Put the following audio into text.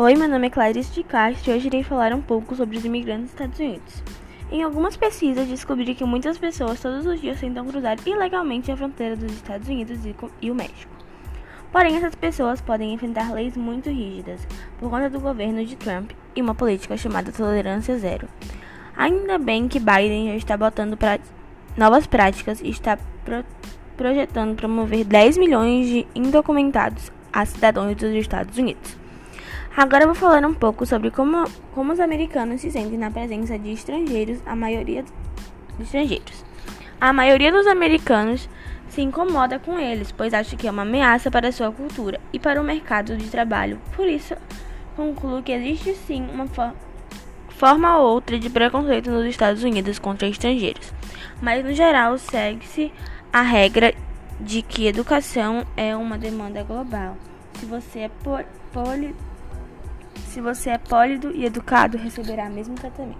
Oi, meu nome é Clarice de Castro e hoje irei falar um pouco sobre os imigrantes nos Estados Unidos. Em algumas pesquisas, descobri que muitas pessoas todos os dias tentam cruzar ilegalmente a fronteira dos Estados Unidos e o México. Porém, essas pessoas podem enfrentar leis muito rígidas por conta do governo de Trump e uma política chamada tolerância zero. Ainda bem que Biden já está botando pra novas práticas e está pro projetando promover 10 milhões de indocumentados a cidadãos dos Estados Unidos. Agora vou falar um pouco sobre como, como os americanos se sentem na presença de estrangeiros, a maioria de estrangeiros. A maioria dos americanos se incomoda com eles, pois acha que é uma ameaça para sua cultura e para o mercado de trabalho. Por isso, concluo que existe sim uma for forma ou outra de preconceito nos Estados Unidos contra estrangeiros, mas no geral segue-se a regra de que educação é uma demanda global. Se você é poli se você é pólido e educado, receberá o mesmo tratamento.